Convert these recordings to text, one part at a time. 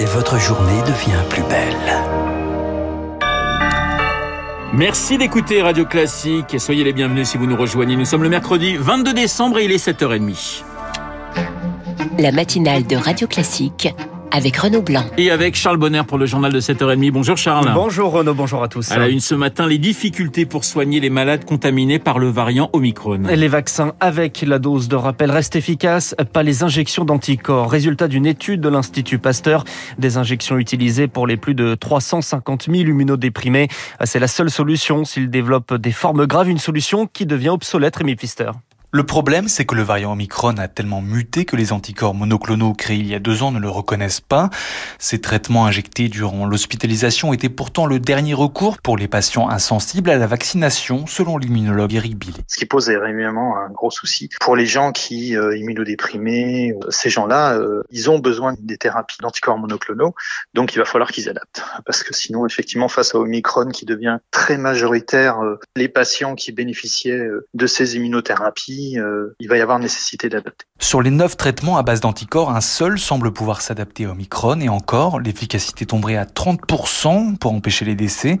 et votre journée devient plus belle. Merci d'écouter Radio Classique et soyez les bienvenus si vous nous rejoignez. Nous sommes le mercredi 22 décembre et il est 7h30. La matinale de Radio Classique avec Renaud Blanc. Et avec Charles Bonner pour le journal de 7h30. Bonjour Charles. Bonjour Renaud, bonjour à tous. À la une ce matin, les difficultés pour soigner les malades contaminés par le variant Omicron. Les vaccins avec la dose de rappel restent efficaces, pas les injections d'anticorps. Résultat d'une étude de l'Institut Pasteur, des injections utilisées pour les plus de 350 000 immunodéprimés. C'est la seule solution s'ils développent des formes graves, une solution qui devient obsolète, Rémi Pfister. Le problème, c'est que le variant Omicron a tellement muté que les anticorps monoclonaux créés il y a deux ans ne le reconnaissent pas. Ces traitements injectés durant l'hospitalisation étaient pourtant le dernier recours pour les patients insensibles à la vaccination, selon l'immunologue Eric Billet. Ce qui pose évidemment un gros souci. Pour les gens qui euh, immunodéprimés, euh, ces gens-là, euh, ils ont besoin des thérapies d'anticorps monoclonaux, donc il va falloir qu'ils adaptent. Parce que sinon, effectivement, face à Omicron qui devient très majoritaire, euh, les patients qui bénéficiaient de ces immunothérapies euh. Sur les neuf traitements à base d'anticorps, un seul semble pouvoir s'adapter à Omicron et encore, l'efficacité tomberait à 30% pour empêcher les décès.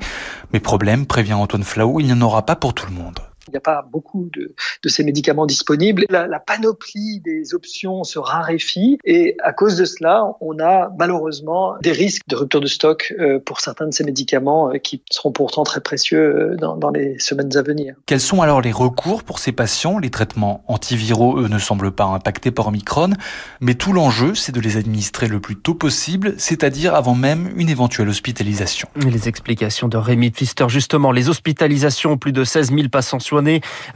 Mais problème, prévient Antoine Flau, il n'y en aura pas pour tout le monde. Il n'y a pas beaucoup de, de ces médicaments disponibles. La, la, panoplie des options se raréfie et à cause de cela, on a malheureusement des risques de rupture de stock euh, pour certains de ces médicaments euh, qui seront pourtant très précieux euh, dans, dans, les semaines à venir. Quels sont alors les recours pour ces patients? Les traitements antiviraux, eux, ne semblent pas impactés par Omicron, mais tout l'enjeu, c'est de les administrer le plus tôt possible, c'est-à-dire avant même une éventuelle hospitalisation. Les explications de Rémi Pfister, justement, les hospitalisations, plus de 16 000 patients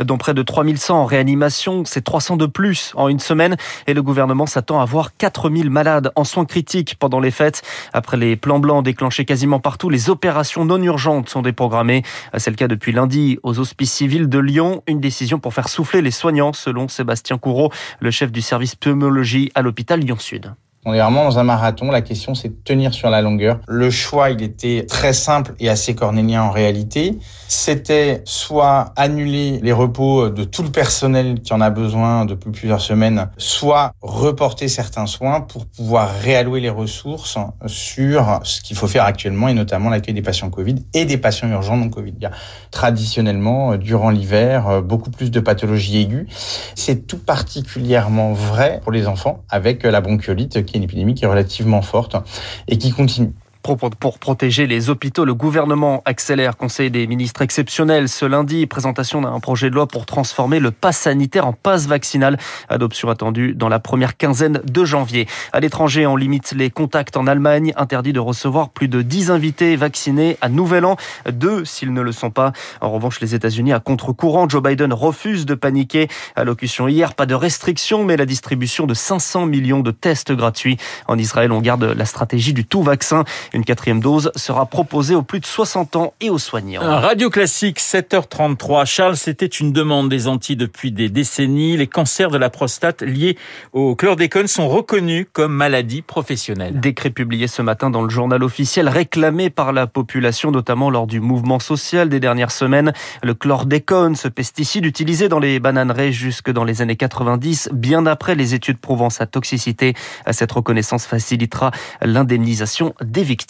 dont près de 3100 en réanimation. C'est 300 de plus en une semaine. Et le gouvernement s'attend à voir 4000 malades en soins critiques pendant les fêtes. Après les plans blancs déclenchés quasiment partout, les opérations non urgentes sont déprogrammées. C'est le cas depuis lundi aux hospices civils de Lyon. Une décision pour faire souffler les soignants, selon Sébastien Courreau, le chef du service pneumologie à l'hôpital Lyon-Sud. On est vraiment dans un marathon. La question, c'est de tenir sur la longueur. Le choix, il était très simple et assez cornélien en réalité. C'était soit annuler les repos de tout le personnel qui en a besoin depuis plusieurs semaines, soit reporter certains soins pour pouvoir réallouer les ressources sur ce qu'il faut faire actuellement et notamment l'accueil des patients Covid et des patients urgents non Covid. Il y a traditionnellement, durant l'hiver, beaucoup plus de pathologies aiguës. C'est tout particulièrement vrai pour les enfants avec la bronchiolite est une épidémie qui est relativement forte et qui continue. Pour protéger les hôpitaux, le gouvernement accélère Conseil des ministres exceptionnel ce lundi. Présentation d'un projet de loi pour transformer le pass sanitaire en passe vaccinal. Adoption attendue dans la première quinzaine de janvier. À l'étranger, on limite les contacts en Allemagne. Interdit de recevoir plus de 10 invités vaccinés à Nouvel An. Deux s'ils ne le sont pas. En revanche, les États-Unis à contre-courant. Joe Biden refuse de paniquer. Allocution hier, pas de restrictions, mais la distribution de 500 millions de tests gratuits. En Israël, on garde la stratégie du tout vaccin. Une quatrième dose sera proposée aux plus de 60 ans et aux soignants. Radio Classique, 7h33. Charles, c'était une demande des Antilles depuis des décennies. Les cancers de la prostate liés au chlordécone sont reconnus comme maladies professionnelles. Décret publié ce matin dans le journal officiel réclamé par la population, notamment lors du mouvement social des dernières semaines. Le chlordécone, ce pesticide utilisé dans les bananeraies jusque dans les années 90, bien après les études prouvant sa toxicité. Cette reconnaissance facilitera l'indemnisation des victimes.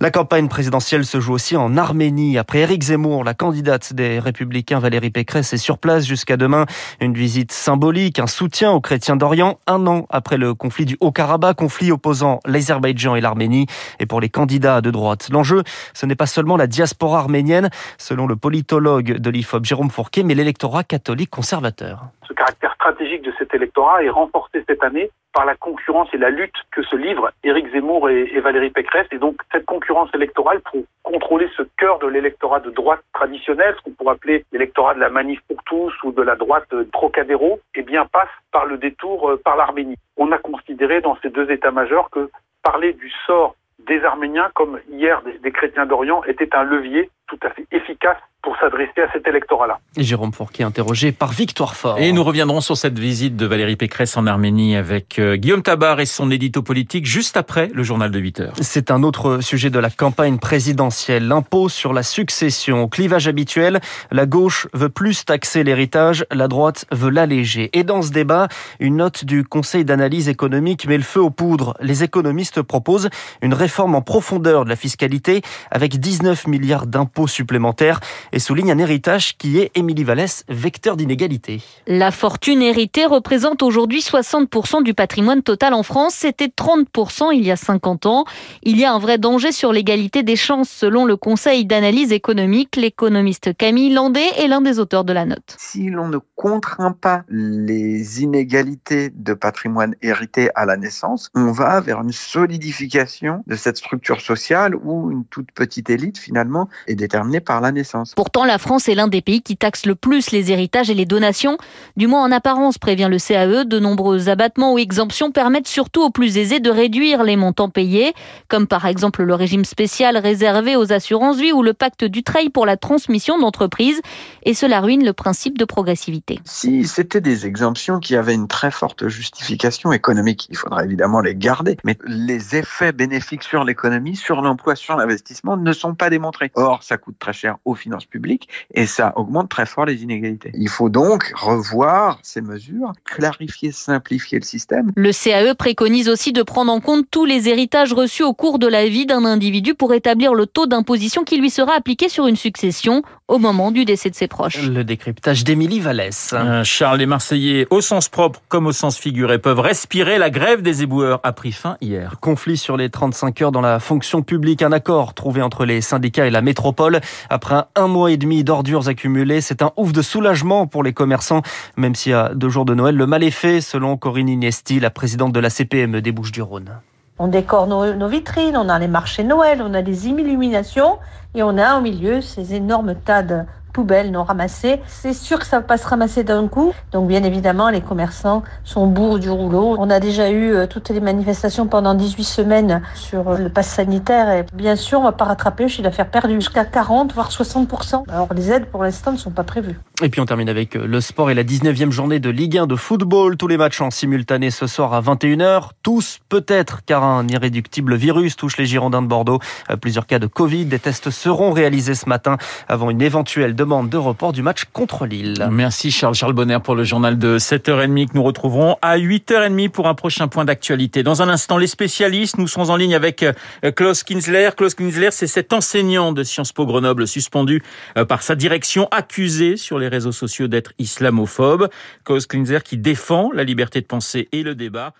La campagne présidentielle se joue aussi en Arménie. Après Éric Zemmour, la candidate des Républicains Valérie Pécresse est sur place jusqu'à demain. Une visite symbolique, un soutien aux chrétiens d'Orient, un an après le conflit du Haut-Karabakh, conflit opposant l'Azerbaïdjan et l'Arménie. Et pour les candidats de droite, l'enjeu, ce n'est pas seulement la diaspora arménienne, selon le politologue de l'IFOP Jérôme Fourquet, mais l'électorat catholique conservateur. Ce caractère stratégique de cet électorat est renforcé cette année par la concurrence et la lutte que se livrent Éric Zemmour et, Valérie Pécresse. Et donc cette concurrence électorale pour contrôler ce cœur de l'électorat de droite traditionnel, ce qu'on pourrait appeler l'électorat de la manif pour tous ou de la droite Trocadéro, eh bien passe par le détour euh, par l'Arménie. On a considéré dans ces deux états-majors que parler du sort des Arméniens, comme hier des, des chrétiens d'Orient, était un levier tout à fait à cet électorat-là. Jérôme Fourquet, interrogé par Victoire Fort. Et nous reviendrons sur cette visite de Valérie Pécresse en Arménie avec euh, Guillaume Tabar et son édito politique juste après le journal de 8 heures. C'est un autre sujet de la campagne présidentielle, l'impôt sur la succession. Clivage habituel, la gauche veut plus taxer l'héritage, la droite veut l'alléger. Et dans ce débat, une note du Conseil d'analyse économique met le feu aux poudres. Les économistes proposent une réforme en profondeur de la fiscalité avec 19 milliards d'impôts supplémentaires et souligne un héritage qui est, Émilie Vallès, vecteur d'inégalité. La fortune héritée représente aujourd'hui 60% du patrimoine total en France. C'était 30% il y a 50 ans. Il y a un vrai danger sur l'égalité des chances selon le Conseil d'analyse économique. L'économiste Camille Landé est l'un des auteurs de la note. Si l'on ne contraint pas les inégalités de patrimoine hérité à la naissance, on va vers une solidification de cette structure sociale où une toute petite élite finalement est déterminée par la naissance. Pourtant, la France est l'un des pays qui taxe le plus les héritages et les donations, du moins en apparence, prévient le CAE. De nombreux abattements ou exemptions permettent surtout aux plus aisés de réduire les montants payés, comme par exemple le régime spécial réservé aux assurances vie ou le pacte du trail pour la transmission d'entreprise. Et cela ruine le principe de progressivité. Si c'était des exemptions qui avaient une très forte justification économique, il faudrait évidemment les garder. Mais les effets bénéfiques sur l'économie, sur l'emploi, sur l'investissement ne sont pas démontrés. Or, ça coûte très cher aux finances publiques et ça augmente très fort les inégalités. Il faut donc revoir ces mesures, clarifier, simplifier le système. Le CAE préconise aussi de prendre en compte tous les héritages reçus au cours de la vie d'un individu pour établir le taux d'imposition qui lui sera appliqué sur une succession au moment du décès de ses proches. Le décryptage d'Émilie Vallès. Euh, Charles, les Marseillais, au sens propre comme au sens figuré, peuvent respirer. La grève des éboueurs a pris fin hier. Conflit sur les 35 heures dans la fonction publique. Un accord trouvé entre les syndicats et la métropole. Après un mois et demi accumulées, c'est un ouf de soulagement pour les commerçants. Même y a deux jours de Noël, le mal est fait, selon Corinne Iniesti, la présidente de la CPME des Bouches-du-Rhône. On décore nos, nos, vitrines, on a les marchés Noël, on a des illuminations et on a au milieu ces énormes tas de poubelles non ramassées. C'est sûr que ça va pas se ramasser d'un coup. Donc bien évidemment, les commerçants sont au bourg du rouleau. On a déjà eu euh, toutes les manifestations pendant 18 semaines sur euh, le pass sanitaire bien sûr, on va pas rattraper le chiffre d'affaires perdu jusqu'à 40 voire 60 Alors les aides pour l'instant ne sont pas prévues. Et puis on termine avec euh, le sport et la 19e journée de Ligue 1 de football. Tous les matchs en simultané ce soir à 21h. Tous peut-être car un irréductible virus touche les Girondins de Bordeaux. Plusieurs cas de Covid. Des tests seront réalisés ce matin avant une éventuelle demande de report du match contre Lille. Merci Charles Charles Bonner pour le journal de 7h30 que nous retrouverons à 8h30 pour un prochain point d'actualité. Dans un instant, les spécialistes, nous serons en ligne avec Klaus Kinsler. Klaus Kinsler, c'est cet enseignant de Sciences Po Grenoble suspendu par sa direction, accusé sur les réseaux sociaux d'être islamophobe. Klaus Kinsler qui défend la liberté de penser et le débat.